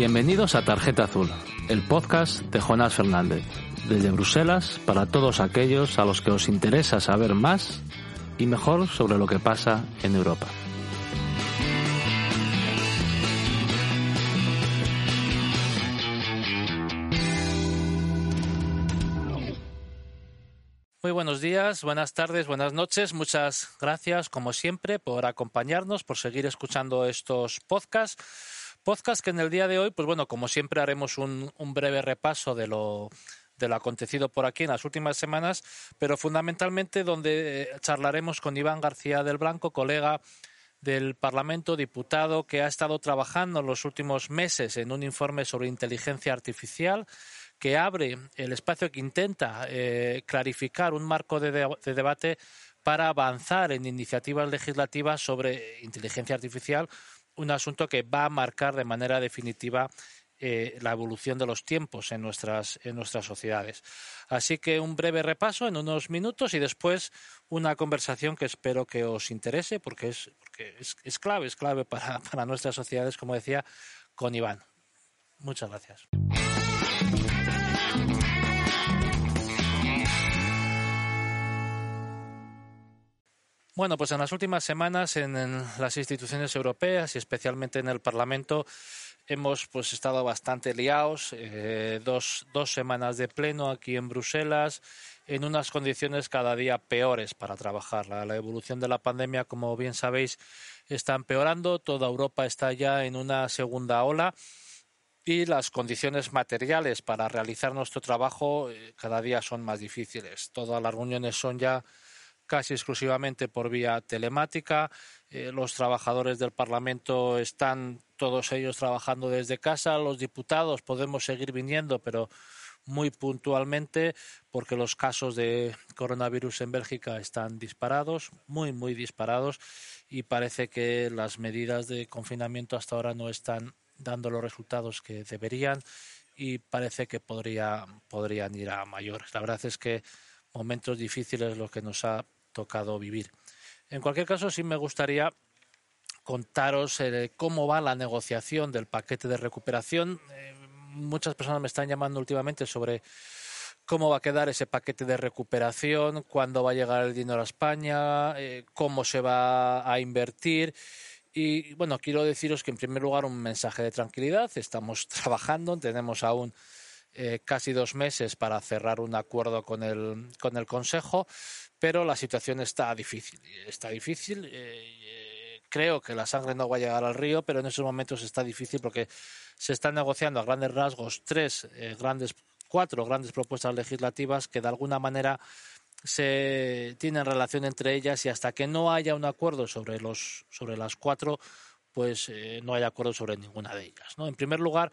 Bienvenidos a Tarjeta Azul, el podcast de Jonás Fernández, desde Bruselas para todos aquellos a los que os interesa saber más y mejor sobre lo que pasa en Europa. Muy buenos días, buenas tardes, buenas noches. Muchas gracias, como siempre, por acompañarnos, por seguir escuchando estos podcasts. Podcast que en el día de hoy, pues bueno, como siempre haremos un, breve repaso de lo, de lo acontecido por aquí en las últimas semanas, pero fundamentalmente donde eh, charlaremos con Iván García del Blanco, colega del Parlamento, diputado que ha estado trabajando en los últimos meses en un informe sobre inteligencia artificial que abre el espacio que intenta eh, clarificar un marco de debate para avanzar en iniciativas legislativas sobre inteligencia artificial un asunto que va a marcar de manera definitiva eh, la evolución de los tiempos en nuestras, en nuestras sociedades. Así que un breve repaso en unos minutos y después una conversación que espero que os interese porque es, porque es, clave, es clave para, para nuestras sociedades, como decía, con Iván. Muchas gracias. Bueno, pues en las últimas semanas en, las instituciones europeas y especialmente en el Parlamento hemos pues estado bastante liados, eh, dos, dos semanas de pleno aquí en Bruselas, en unas condiciones cada día peores para trabajar. La, evolución de la pandemia, como bien sabéis, está empeorando, toda Europa está ya en una segunda ola y las condiciones materiales para realizar nuestro trabajo eh, cada día son más difíciles. Todas las reuniones son ya casi exclusivamente por vía telemática. Eh, los trabajadores del Parlamento están todos ellos trabajando desde casa. Los diputados podemos seguir viniendo, pero muy puntualmente porque los casos de coronavirus en Bélgica están disparados, muy, muy disparados, y parece que las medidas de confinamiento hasta ahora no están dando los resultados que deberían y parece que podría, podrían ir a mayores. La verdad es que momentos difíciles los que nos ha tocado vivir. En cualquier caso, sí me gustaría contaros eh, cómo va la negociación del paquete de recuperación. Eh, muchas personas me están llamando últimamente sobre cómo va a quedar ese paquete de recuperación, cuándo va a llegar el dinero a España, eh, cómo se va a invertir. Y bueno, quiero deciros que en primer lugar un mensaje de tranquilidad. Estamos trabajando, tenemos aún casi dos meses para cerrar un acuerdo con el, con el Consejo pero la situación está difícil. Está difícil. Eh, eh, creo que la sangre no va a llegar al río, pero en esos momentos está difícil porque se están negociando a grandes rasgos tres eh, grandes, cuatro grandes propuestas legislativas que de alguna manera se tienen relación entre ellas y hasta que no haya un acuerdo sobre los sobre las cuatro, pues no hay acuerdo sobre ninguna de ellas. ¿no? En primer lugar,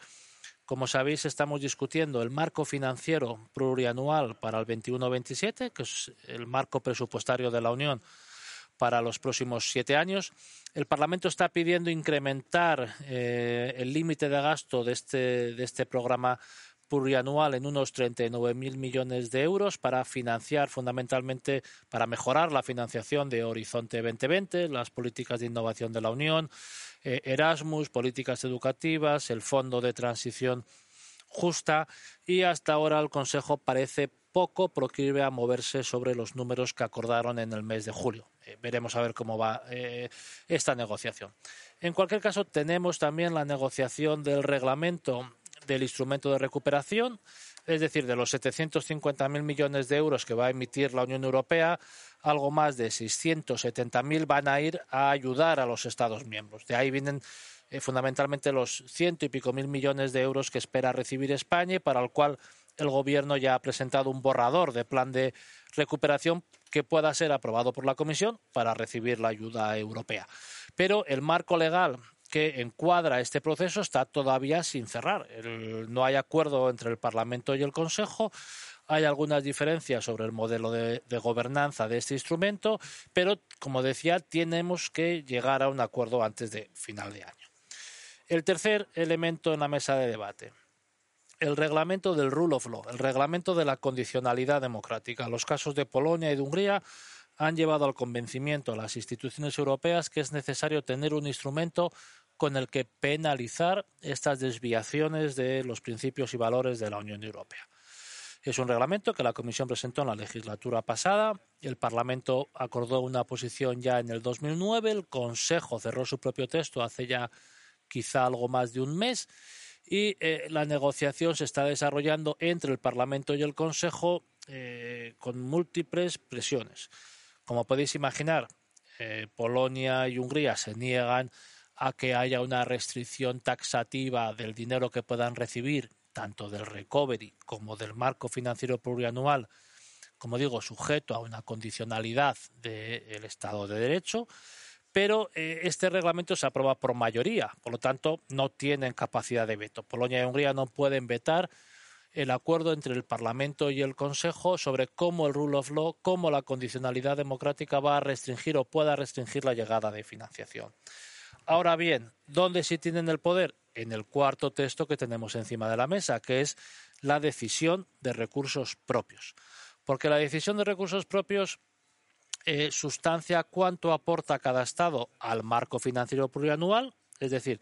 como sabéis, estamos discutiendo el marco financiero plurianual para el 21-27, que es el marco presupuestario de la Unión para los próximos siete años. El Parlamento está pidiendo incrementar eh, el límite de gasto de este, de este programa plurianual en unos 39.000 millones de euros para financiar fundamentalmente, para mejorar la financiación de Horizonte 2020, las políticas de innovación de la Unión, eh, Erasmus, políticas educativas, el Fondo de Transición Justa y hasta ahora el Consejo parece poco proclive a moverse sobre los números que acordaron en el mes de julio. Eh, veremos a ver cómo va eh, esta negociación. En cualquier caso, tenemos también la negociación del reglamento del instrumento de recuperación, es decir, de los 750.000 millones de euros que va a emitir la Unión Europea, algo más de 670.000 van a ir a ayudar a los Estados miembros. De ahí vienen eh, fundamentalmente los ciento y pico mil millones de euros que espera recibir España y para el cual el Gobierno ya ha presentado un borrador de plan de recuperación que pueda ser aprobado por la Comisión para recibir la ayuda europea. Pero el marco legal que encuadra este proceso está todavía sin cerrar. no hay acuerdo entre el Parlamento y el Consejo. Hay algunas diferencias sobre el modelo de, gobernanza de este instrumento, pero, como decía, tenemos que llegar a un acuerdo antes de final de año. El tercer elemento en la mesa de debate, el reglamento del rule of law, el reglamento de la condicionalidad democrática. Los casos de Polonia y de Hungría han llevado al convencimiento a las instituciones europeas que es necesario tener un instrumento con el que penalizar estas desviaciones de los principios y valores de la Unión Europea. Es un reglamento que la Comisión presentó en la legislatura pasada. El Parlamento acordó una posición ya en el 2009. El Consejo cerró su propio texto hace ya quizá algo más de un mes. Y eh, la negociación se está desarrollando entre el Parlamento y el Consejo eh, con múltiples presiones. Como podéis imaginar, eh, Polonia y Hungría se niegan a que haya una restricción taxativa del dinero que puedan recibir tanto del recovery como del marco financiero plurianual, como digo, sujeto a una condicionalidad del Estado de Derecho, pero eh, este reglamento se aprueba por mayoría, por lo tanto no tienen capacidad de veto. Polonia y Hungría no pueden vetar el acuerdo entre el Parlamento y el Consejo sobre cómo el rule of law, cómo la condicionalidad democrática va a restringir o pueda restringir la llegada de financiación. Ahora bien, ¿dónde sí tienen el poder? En el cuarto texto que tenemos encima de la mesa, que es la decisión de recursos propios. Porque la decisión de recursos propios eh, sustancia cuánto aporta cada Estado al marco financiero plurianual, es decir,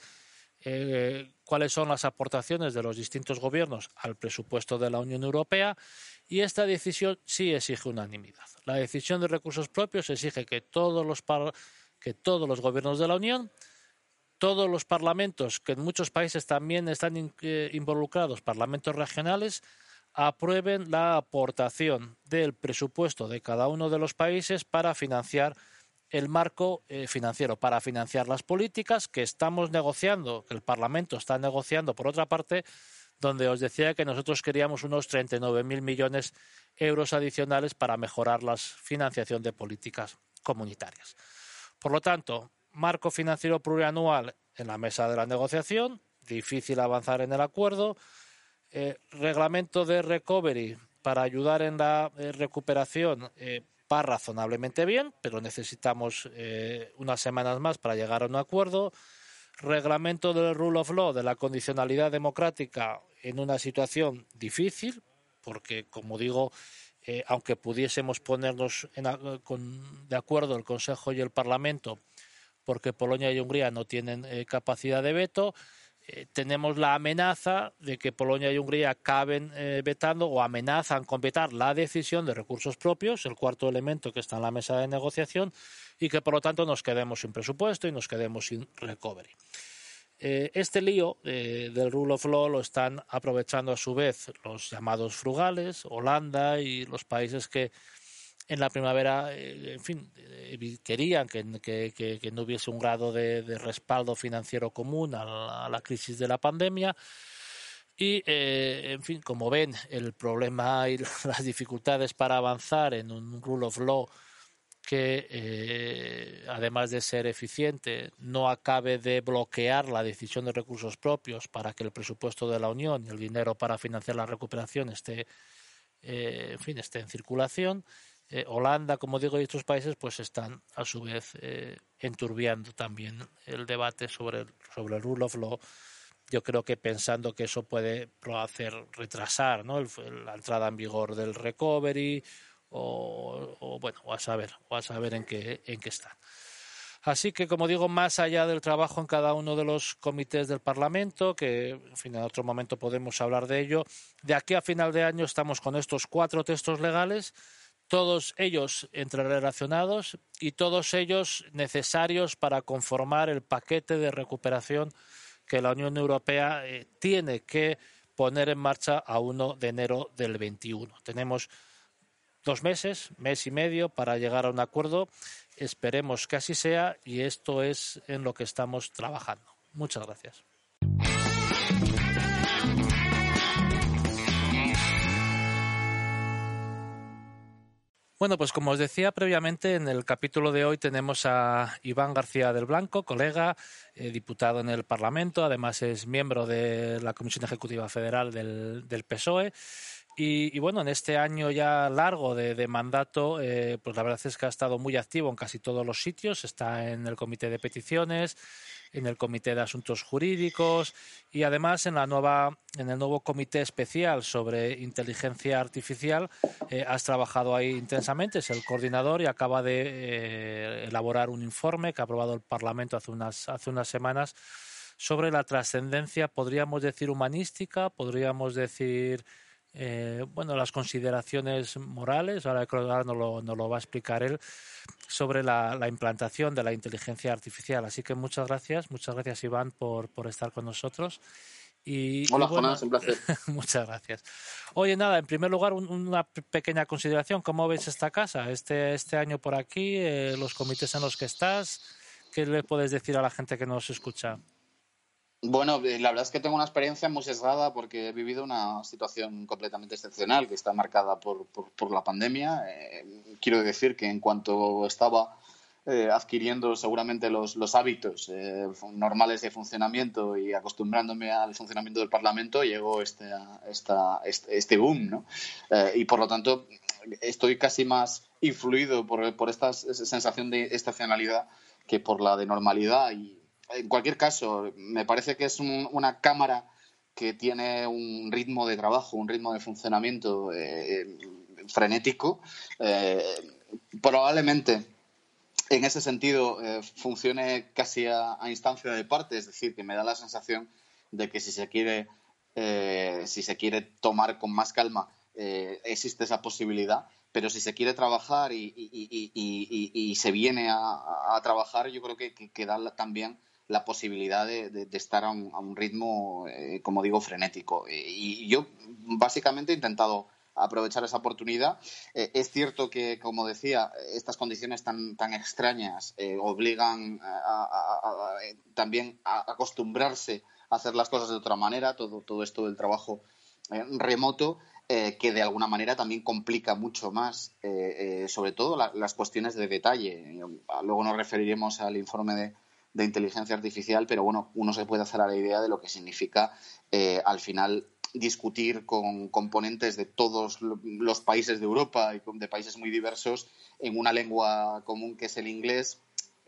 eh, cuáles son las aportaciones de los distintos gobiernos al presupuesto de la Unión Europea y esta decisión sí exige unanimidad. La decisión de recursos propios exige que todos los, que todos los gobiernos de la Unión todos los parlamentos, que en muchos países también están eh, involucrados, parlamentos regionales, aprueben la aportación del presupuesto de cada uno de los países para financiar el marco eh, financiero, para financiar las políticas que estamos negociando, que el Parlamento está negociando, por otra parte, donde os decía que nosotros queríamos unos 39.000 millones de euros adicionales para mejorar la financiación de políticas comunitarias. Por lo tanto, marco financiero plurianual en la mesa de la negociación, difícil avanzar en el acuerdo, eh, reglamento de recovery para ayudar en la eh, recuperación eh, va razonablemente bien, pero necesitamos unas semanas más para llegar a un acuerdo. Reglamento del rule of law, de la condicionalidad democrática en una situación difícil, porque, como digo, aunque pudiésemos ponernos de acuerdo el Consejo y el Parlamento porque Polonia y Hungría no tienen eh, capacidad de veto. Eh, tenemos la amenaza de que Polonia y Hungría acaben eh, vetando o amenazan con vetar la decisión de recursos propios, el cuarto elemento que está en la mesa de negociación, y que por lo tanto nos quedemos sin presupuesto y nos quedemos sin recovery. este lío del rule of law lo están aprovechando a su vez los llamados frugales, Holanda y los países que en la primavera, eh, en fin, eh, querían que, no hubiese un grado de, respaldo financiero común a la, crisis de la pandemia. Y, eh, en fin, como ven, el problema y las dificultades para avanzar en un rule of law que, además de ser eficiente, no acabe de bloquear la decisión de recursos propios para que el presupuesto de la Unión y el dinero para financiar la recuperación esté, en fin, esté en circulación eh, Holanda, como digo, y otros países, pues están a su vez eh, enturbiando también el debate sobre el, sobre el rule of law. Yo creo que pensando que eso puede hacer retrasar ¿no? la entrada en vigor del recovery o, bueno, o a saber, o a saber en qué, en qué está. Así que, como digo, más allá del trabajo en cada uno de los comités del Parlamento, que en, fin, en otro momento podemos hablar de ello, de aquí a final de año estamos con estos cuatro textos legales todos ellos entrerelacionados y todos ellos necesarios para conformar el paquete de recuperación que la Unión Europea eh, tiene que poner en marcha a 1 de enero del 21. Tenemos dos meses, mes y medio para llegar a un acuerdo. Esperemos que así sea y esto es en lo que estamos trabajando. Muchas gracias. Bueno, pues como os decía previamente, en el capítulo de hoy tenemos a Iván García del Blanco, colega, eh, diputado en el Parlamento, además es miembro de la Comisión Ejecutiva Federal del, PSOE. Y, bueno, en este año ya largo de, mandato, eh, pues la verdad es que ha estado muy activo en casi todos los sitios. Está en el Comité de Peticiones, en el Comité de Asuntos Jurídicos y además en la nueva en el nuevo comité especial sobre inteligencia artificial eh, has trabajado ahí intensamente, es el coordinador y acaba de eh, elaborar un informe que ha aprobado el Parlamento hace unas hace unas semanas sobre la trascendencia, podríamos decir humanística, podríamos decir eh, bueno, las consideraciones morales, ahora, ahora nos, lo, nos lo va a explicar él, sobre la, implantación de la inteligencia artificial. Así que muchas gracias, muchas gracias Iván por, por estar con nosotros. Y, Hola, Jonás, un placer. muchas gracias. Oye, nada, en primer lugar, una pequeña consideración. ¿Cómo ves esta casa? Este, este año por aquí, eh, los comités en los que estás, ¿qué le puedes decir a la gente que nos escucha? Bueno, eh, la verdad es que tengo una experiencia muy sesgada porque he vivido una situación completamente excepcional que está marcada por, por, la pandemia. Eh, quiero decir que en cuanto estaba eh, adquiriendo seguramente los, los hábitos normales de funcionamiento y acostumbrándome al funcionamiento del Parlamento, llegó este, esta, este, este boom. ¿no? y por lo tanto, estoy casi más influido por, por esta sensación de estacionalidad que por la de normalidad y en cualquier caso, me parece que es una cámara que tiene un ritmo de trabajo, un ritmo de funcionamiento eh, frenético. Eh, probablemente en ese sentido eh, funcione casi a, instancia de parte, es decir, que me da la sensación de que si se quiere, si se quiere tomar con más calma, existe esa posibilidad pero si se quiere trabajar y, se viene a, trabajar, yo creo que, que da también la posibilidad de, estar a un, ritmo, eh, como digo, frenético. Y yo básicamente he intentado aprovechar esa oportunidad. Eh, es cierto que, como decía, estas condiciones tan, tan extrañas eh, obligan también a acostumbrarse a hacer las cosas de otra manera, todo, todo esto del trabajo remoto. que de alguna manera también complica mucho más, sobre todo las cuestiones de detalle. Luego nos referiremos al informe de, de inteligencia artificial, pero bueno, uno se puede hacer a la idea de lo que significa eh, al final discutir con componentes de todos los países de Europa y de países muy diversos en una lengua común que es el inglés,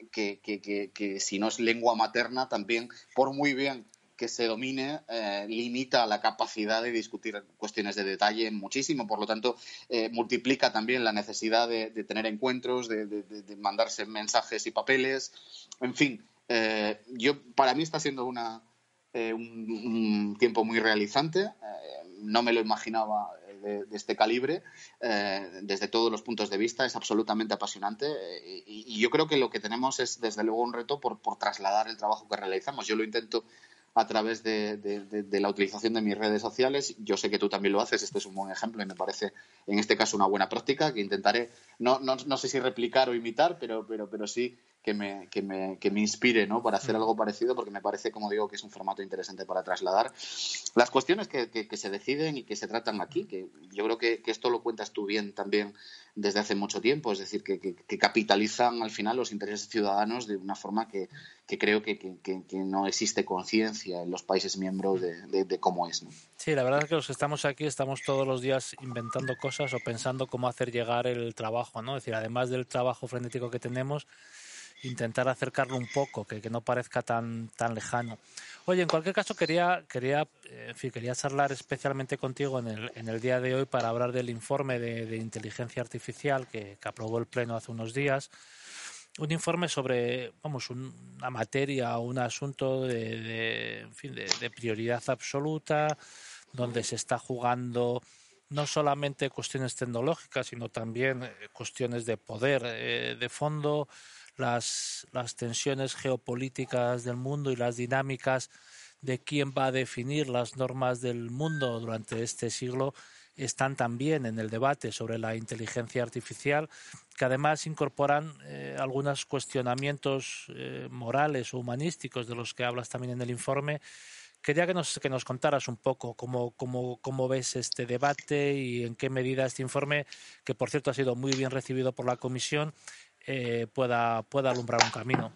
que, que, si no es lengua materna también, por muy bien que se domine, eh, limita la capacidad de discutir cuestiones de detalle muchísimo. Por lo tanto, eh, multiplica también la necesidad de, tener encuentros, de, mandarse mensajes y papeles. En fin, eh, yo, para mí está siendo una, eh, un, tiempo muy realizante. Eh, no me lo imaginaba de, este calibre, desde todos los puntos de vista. Es absolutamente apasionante y, yo creo que lo que tenemos es, desde luego, un reto por, por trasladar el trabajo que realizamos. Yo lo intento a través de, la utilización de mis redes sociales. Yo sé que tú también lo haces, este es un buen ejemplo y me parece en este caso una buena práctica que intentaré, no, no, no sé si replicar o imitar, pero, pero, pero sí que me, que me, que me inspire ¿no? para hacer mm. algo parecido, porque me parece, como digo, que es un formato interesante para trasladar las cuestiones que, que, se deciden y que se tratan aquí, que yo creo que, que, esto lo cuentas tú bien también desde hace mucho tiempo, es decir, que, capitalizan al final los intereses ciudadanos de una forma que, creo que, no existe conciencia en los países miembros de, de, cómo es. ¿no? Sí, la verdad es que los que estamos aquí estamos todos los días inventando cosas o pensando cómo hacer llegar el trabajo, ¿no? Es decir, además del trabajo frenético que tenemos, intentar acercarlo un poco, que, que, no parezca tan, tan lejano. Oye, en cualquier caso quería, quería, en fin, quería charlar especialmente contigo en el, en el día de hoy para hablar del informe de, inteligencia artificial que, que, aprobó el Pleno hace unos días. Un informe sobre, vamos, una materia un asunto de, de, en fin, de, prioridad absoluta, donde se está jugando no solamente cuestiones tecnológicas, sino también eh, cuestiones de poder eh, de fondo, las, las tensiones geopolíticas del mundo y las dinámicas de quién va a definir las normas del mundo durante este siglo están también en el debate sobre la inteligencia artificial, que además incorporan eh, algunos cuestionamientos eh, morales o humanísticos de los que hablas también en el informe. Quería que nos, que nos contaras un poco cómo, cómo, cómo ves este debate y en qué medida este informe, que por cierto ha sido muy bien recibido por la Comisión, eh, pueda, pueda alumbrar un camino.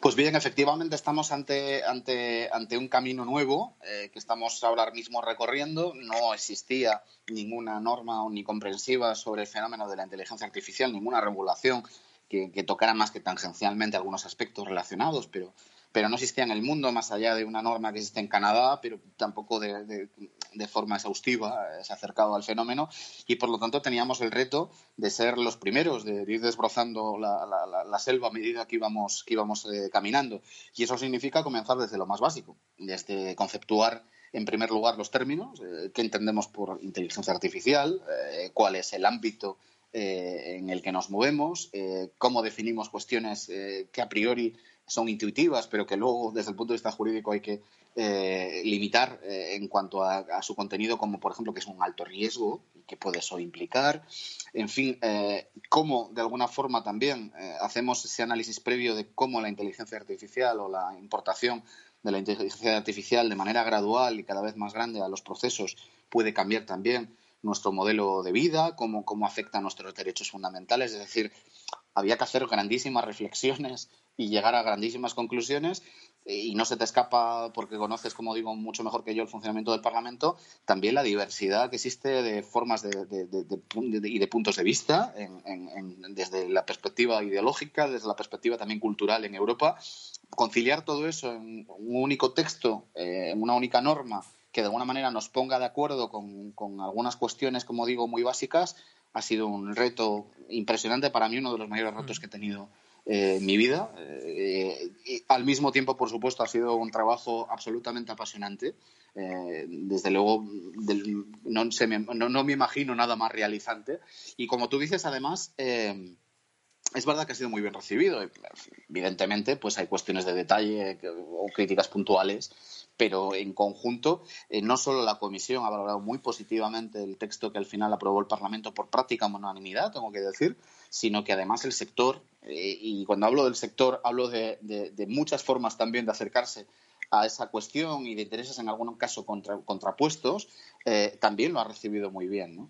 Pues bien, efectivamente estamos ante, ante, ante un camino nuevo eh, que estamos ahora mismo recorriendo. No existía ninguna norma ni comprensiva sobre el fenómeno de la inteligencia artificial, ninguna regulación que, que tocara más que tangencialmente algunos aspectos relacionados, pero pero no existía en el mundo más allá de una norma que existe en Canadá, pero tampoco de, forma exhaustiva eh, se ha acercado al fenómeno y por lo tanto teníamos el reto de ser los primeros, de ir desbrozando la, selva a medida que íbamos, que íbamos eh, caminando. Y eso significa comenzar desde lo más básico, desde conceptuar en primer lugar los términos, eh, qué entendemos por inteligencia artificial, cuál es el ámbito en el que nos movemos, cómo definimos cuestiones que a priori son intuitivas, pero que luego desde el punto de vista jurídico hay que eh, limitar eh, en cuanto a, su contenido, como por ejemplo que es un alto riesgo y que puede eso implicar. En fin, eh, cómo de alguna forma también hacemos ese análisis previo de cómo la inteligencia artificial o la importación de la inteligencia artificial de manera gradual y cada vez más grande a los procesos puede cambiar también nuestro modelo de vida, cómo, cómo afecta a nuestros derechos fundamentales. Es decir, había que hacer grandísimas reflexiones y llegar a grandísimas conclusiones eh, y no se te escapa, porque conoces, como digo, mucho mejor que yo el funcionamiento del Parlamento, también la diversidad que existe de formas de, y de puntos de vista, desde la perspectiva ideológica, desde la perspectiva también cultural en Europa. Conciliar todo eso en un único texto, eh, en una única norma, que de alguna manera nos ponga de acuerdo con, con algunas cuestiones, como digo, muy básicas, ha sido un reto impresionante para mí, uno de los mayores retos mm. que he tenido eh, en mi vida. Eh, y al mismo tiempo, por supuesto, ha sido un trabajo absolutamente apasionante. Eh, desde luego, no, no, me imagino nada más realizante. Y como tú dices, además, es verdad que ha sido muy bien recibido. Evidentemente, pues hay cuestiones de detalle o críticas puntuales pero en conjunto, eh, no solo la Comisión ha valorado muy positivamente el texto que al final aprobó el Parlamento por práctica unanimidad, tengo que decir, sino que además el sector, eh, y cuando hablo del sector hablo de, muchas formas también de acercarse a esa cuestión y de intereses en algún caso contrapuestos, eh, también lo ha recibido muy bien.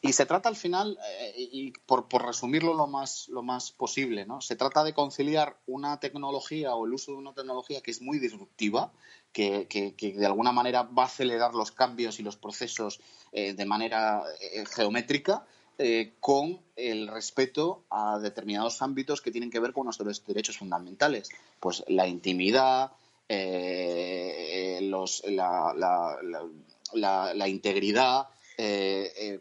y se trata al final, y por, por, resumirlo lo más, lo más posible, ¿no? se trata de conciliar una tecnología o el uso de una tecnología que es muy disruptiva, que, de alguna manera va a acelerar los cambios y los procesos eh, de manera eh, geométrica eh, con el respeto a determinados ámbitos que tienen que ver con nuestros derechos fundamentales. Pues la intimidad, los, la, integridad,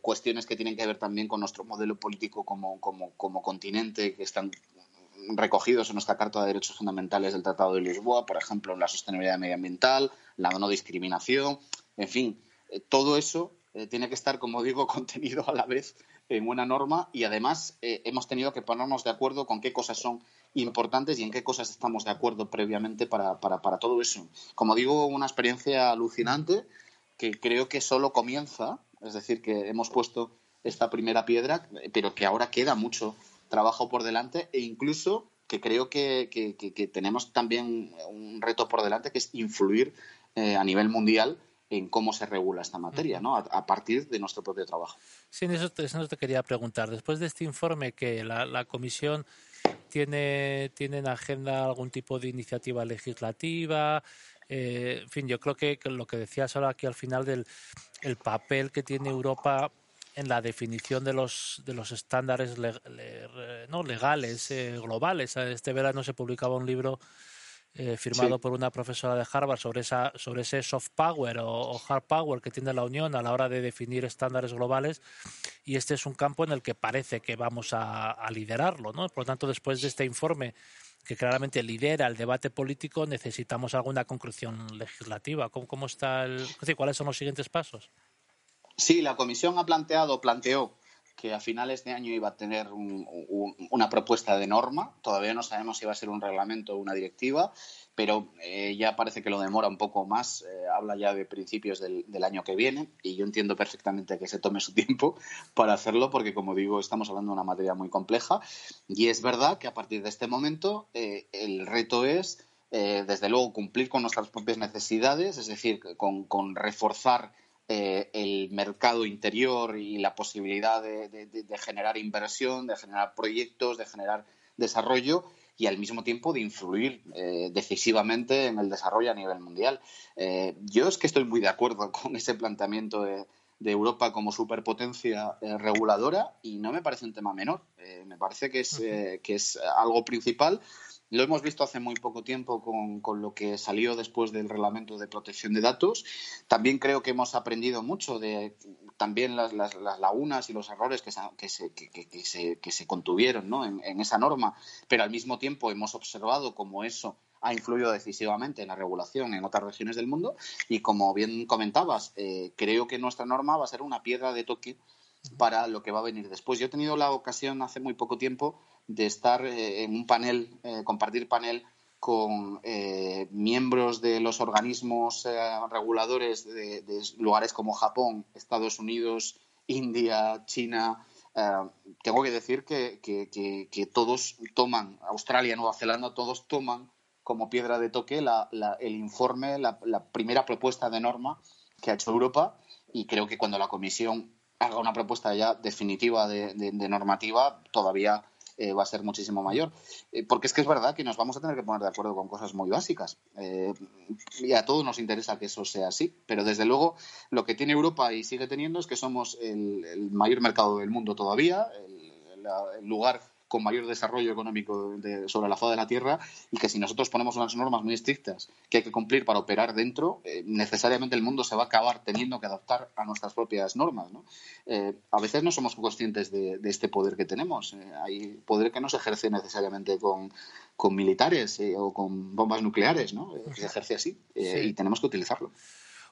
cuestiones que tienen que ver también con nuestro modelo político como, como, continente, que están recogidos en nuestra Carta de Derechos Fundamentales del Tratado de Lisboa, por ejemplo, la sostenibilidad medioambiental, la no discriminación, en fin, eh, todo eso eh, tiene que estar, como digo, contenido a la vez en una norma y además eh, hemos tenido que ponernos de acuerdo con qué cosas son importantes y en qué cosas estamos de acuerdo previamente para, para, para todo eso. Como digo, una experiencia alucinante que creo que solo comienza, es decir, que hemos puesto esta primera piedra, pero que ahora queda mucho trabajo por delante e incluso que creo que, tenemos también un reto por delante que es influir eh, a nivel mundial en cómo se regula esta materia, ¿no? A, partir de nuestro propio trabajo. Sí, eso te, te quería preguntar. Después de este informe que la, Comisión tiene, tiene en agenda algún tipo de iniciativa legislativa, eh, en fin, yo creo que, lo que decías ahora aquí al final del el papel que tiene Europa en la definición de los, de los estándares no, legales eh, globales. Este verano se publicaba un libro eh, firmado por una profesora de Harvard sobre, esa, sobre ese soft power o, hard power que tiene la Unión a la hora de definir estándares globales y este es un campo en el que parece que vamos a, liderarlo. ¿no? Por lo tanto, después de este informe que claramente lidera el debate político, necesitamos alguna conclusión legislativa. ¿Cómo, cómo está el, ¿Cuáles son los siguientes pasos? Sí, la comisión ha planteado, planteó que a finales de año iba a tener una propuesta de norma. Todavía no sabemos si va a ser un reglamento o una directiva, pero eh, ya parece que lo demora un poco más. Eh, habla ya de principios del, año que viene y yo entiendo perfectamente que se tome su tiempo para hacerlo porque, como digo, estamos hablando de una materia muy compleja y es verdad que a partir de este momento eh, el reto es, desde luego, cumplir con nuestras propias necesidades, es decir, con reforzar eh, el mercado interior y la posibilidad de, generar inversión, de generar proyectos, de generar desarrollo y al mismo tiempo de influir eh, decisivamente en el desarrollo a nivel mundial. Eh, yo es que estoy muy de acuerdo con ese planteamiento de, de Europa como superpotencia reguladora y no me parece un tema menor. Me parece que es, que es algo principal. Lo hemos visto hace muy poco tiempo con, con, lo que salió después del reglamento de protección de datos. También creo que hemos aprendido mucho de también las, las, lagunas y los errores que se, que se, que, se, que se contuvieron ¿no? en, en esa norma, pero al mismo tiempo hemos observado cómo eso ha influido decisivamente en la regulación en otras regiones del mundo y como bien comentabas, eh, creo que nuestra norma va a ser una piedra de toque para lo que va a venir después. Yo he tenido la ocasión hace muy poco tiempo de estar eh, en un panel, eh, compartir panel con eh, miembros de los organismos reguladores de, lugares como Japón, Estados Unidos, India, China. Tengo que decir que, que, que, todos toman, Australia, Nueva Zelanda, todos toman como piedra de toque la, el informe, la, primera propuesta de norma que ha hecho Europa y creo que cuando la Comisión haga una propuesta ya definitiva de, normativa todavía eh, va a ser muchísimo mayor. Eh, porque es que es verdad que nos vamos a tener que poner de acuerdo con cosas muy básicas. Eh, y a todos nos interesa que eso sea así. Pero desde luego lo que tiene Europa y sigue teniendo es que somos el, mayor mercado del mundo todavía, el lugar con mayor desarrollo económico de, sobre la faz de la Tierra y que si nosotros ponemos unas normas muy estrictas que hay que cumplir para operar dentro, eh, necesariamente el mundo se va a acabar teniendo que adaptar a nuestras propias normas. ¿no? Eh, a veces no somos conscientes de, de este poder que tenemos. Eh, hay poder que no se ejerce necesariamente con, con militares o con bombas nucleares, ¿no? se ejerce así sí. y tenemos que utilizarlo.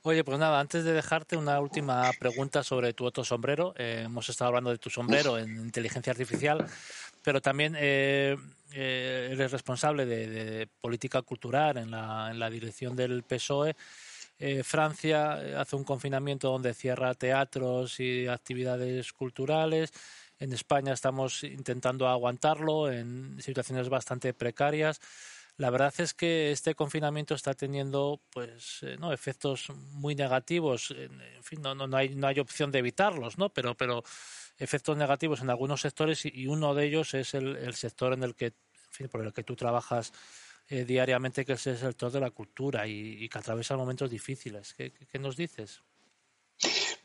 Oye, pues nada, antes de dejarte una última pregunta sobre tu otro sombrero. Eh, hemos estado hablando de tu sombrero en inteligencia artificial, pero también eh, eh, eres responsable de, de, política cultural en la, en la dirección del PSOE. Eh, Francia hace un confinamiento donde cierra teatros y actividades culturales. En España estamos intentando aguantarlo en situaciones bastante precarias. La verdad es que este confinamiento está teniendo pues eh, no efectos muy negativos. En fin, no, no, no, hay, no hay opción de evitarlos, ¿no? Pero, pero efectos negativos en algunos sectores y, uno de ellos es el, el, sector en el que, por el que tú trabajas eh, diariamente, que es el sector de la cultura y, y que atraviesa momentos difíciles. ¿Qué, qué nos dices?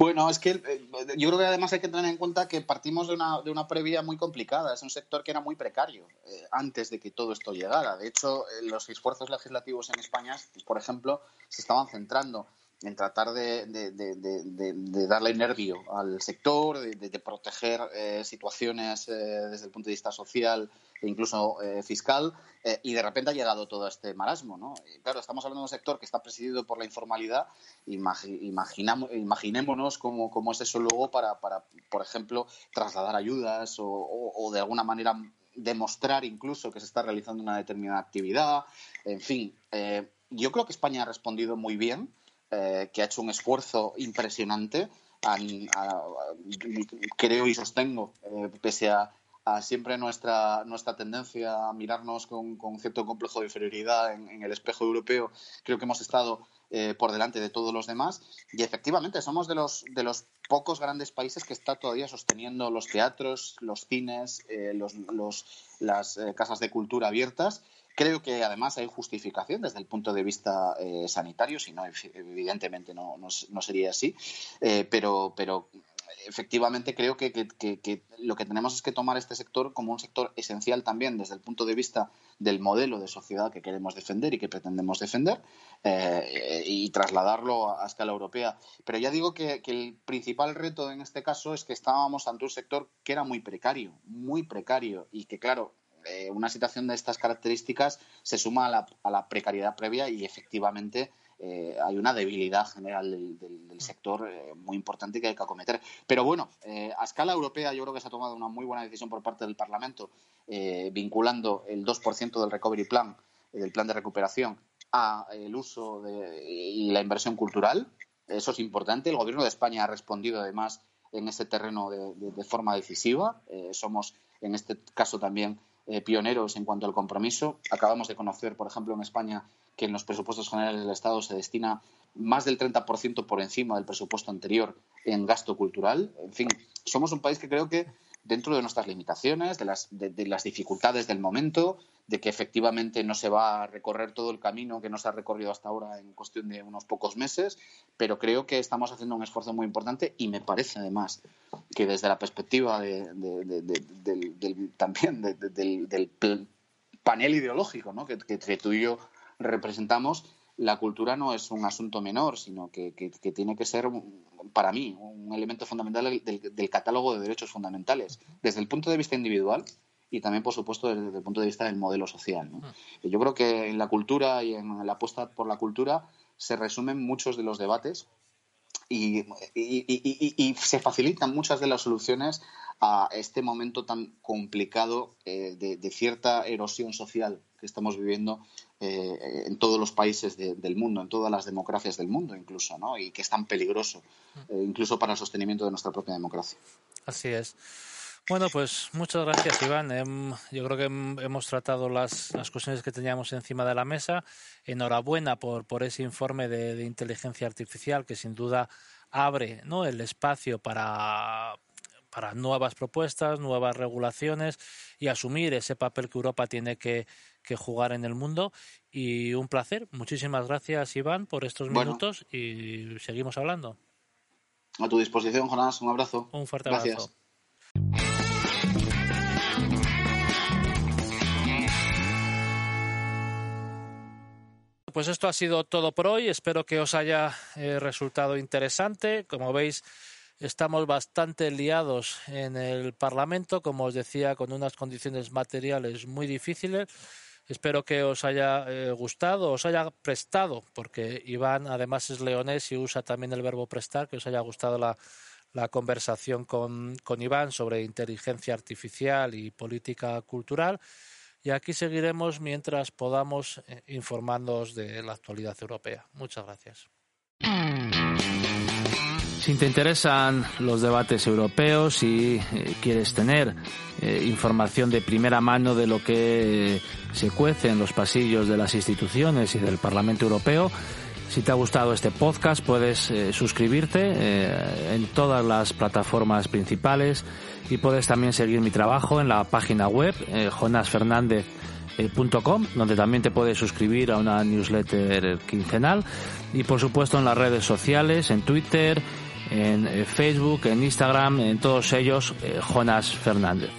Bueno, es que eh, yo creo que además hay que tener en cuenta que partimos de una, de una previa muy complicada. Es un sector que era muy precario eh, antes de que todo esto llegara. De hecho, eh, los esfuerzos legislativos en España, por ejemplo, se estaban centrando en tratar de, de, de, darle nervio al sector, de, proteger eh, situaciones eh, desde el punto de vista social e incluso eh, fiscal, eh, y de repente ha llegado todo este marasmo. ¿no? Y claro, estamos hablando de un sector que está presidido por la informalidad, imaginamos, imaginémonos cómo, cómo, es eso luego para, para, por ejemplo, trasladar ayudas o, o, de alguna manera demostrar incluso que se está realizando una determinada actividad. En fin, eh, yo creo que España ha respondido muy bien eh, que ha hecho un esfuerzo impresionante, a, creo y sostengo, eh, pese a, siempre nuestra, nuestra tendencia a mirarnos con, con cierto complejo de inferioridad en, el espejo europeo, creo que hemos estado eh, por delante de todos los demás. Y efectivamente somos de los, de los pocos grandes países que está todavía sosteniendo los teatros, los cines, los, las casas de cultura abiertas Creo que además hay justificación desde el punto de vista eh, sanitario, si no, evidentemente no, no, sería así, eh, pero, pero efectivamente creo que, que, lo que tenemos es que tomar este sector como un sector esencial también desde el punto de vista del modelo de sociedad que queremos defender y que pretendemos defender eh, y trasladarlo a, escala europea. Pero ya digo que, el principal reto en este caso es que estábamos ante un sector que era muy precario, muy precario y que, claro, eh, una situación de estas características se suma a la, a la precariedad previa y efectivamente eh, hay una debilidad general del, sector eh, muy importante que hay que acometer. Pero bueno, a escala europea yo creo que se ha tomado una muy buena decisión por parte del Parlamento vinculando el 2% del Recovery Plan, del plan de recuperación, a el uso de, y la inversión cultural. Eso es importante. El Gobierno de España ha respondido además en ese terreno de, forma decisiva. Somos en este caso también eh, pioneros en cuanto al compromiso. Acabamos de conocer, por ejemplo, en España, que en los presupuestos generales del Estado se destina más del 30% por encima del presupuesto anterior en gasto cultural. En fin, somos un país que creo que dentro de nuestras limitaciones, de las, de, de las dificultades del momento, de que efectivamente no se va a recorrer todo el camino que no se ha recorrido hasta ahora en cuestión de unos pocos meses, pero creo que estamos haciendo un esfuerzo muy importante y me parece además que desde la perspectiva de, también del, panel ideológico ¿no? que, tú y yo representamos, la cultura no es un asunto menor, sino que tiene que ser, para mí, un elemento fundamental del catálogo de derechos fundamentales. Desde el punto de vista individual, y también, por supuesto, desde el punto de vista del modelo social. ¿no? Yo creo que en la cultura y en la apuesta por la cultura se resumen muchos de los debates y, se facilitan muchas de las soluciones a este momento tan complicado eh, de, cierta erosión social que estamos viviendo eh, en todos los países del mundo, en todas las democracias del mundo incluso, ¿no? y que es tan peligroso, eh, incluso para el sostenimiento de nuestra propia democracia. Así es. Bueno, pues muchas gracias, Iván. yo creo que hemos tratado las, cuestiones que teníamos encima de la mesa. Enhorabuena por, por ese informe de, inteligencia artificial que sin duda abre ¿no? el espacio para, para nuevas propuestas, nuevas regulaciones y asumir ese papel que Europa tiene que, jugar en el mundo. Y un placer. Muchísimas gracias, Iván, por estos minutos y seguimos hablando. A tu disposición, Jonás. Un abrazo. Un fuerte abrazo. Pues esto ha sido todo por hoy. Espero que os haya eh, resultado interesante. Como veis, estamos bastante liados en el Parlamento, como os decía, con unas condiciones materiales muy difíciles. Espero que os haya eh, gustado, os haya prestado, porque Iván además es leonés y usa también el verbo prestar, que os haya gustado la, conversación con, con Iván sobre inteligencia artificial y política cultural. Y aquí seguiremos mientras podamos eh, informarnos de la actualidad europea. Muchas gracias. Si te interesan los debates europeos y eh, quieres tener eh, información de primera mano de lo que se cuece en los pasillos de las instituciones y del Parlamento Europeo, si te ha gustado este podcast puedes suscribirte en todas las plataformas principales y puedes también seguir mi trabajo en la página web eh, jonasfernandez.com donde también te puedes suscribir a una newsletter quincenal y por supuesto en las redes sociales, en Twitter, en eh, Facebook, en Instagram, en todos ellos, eh, Jonas Fernández.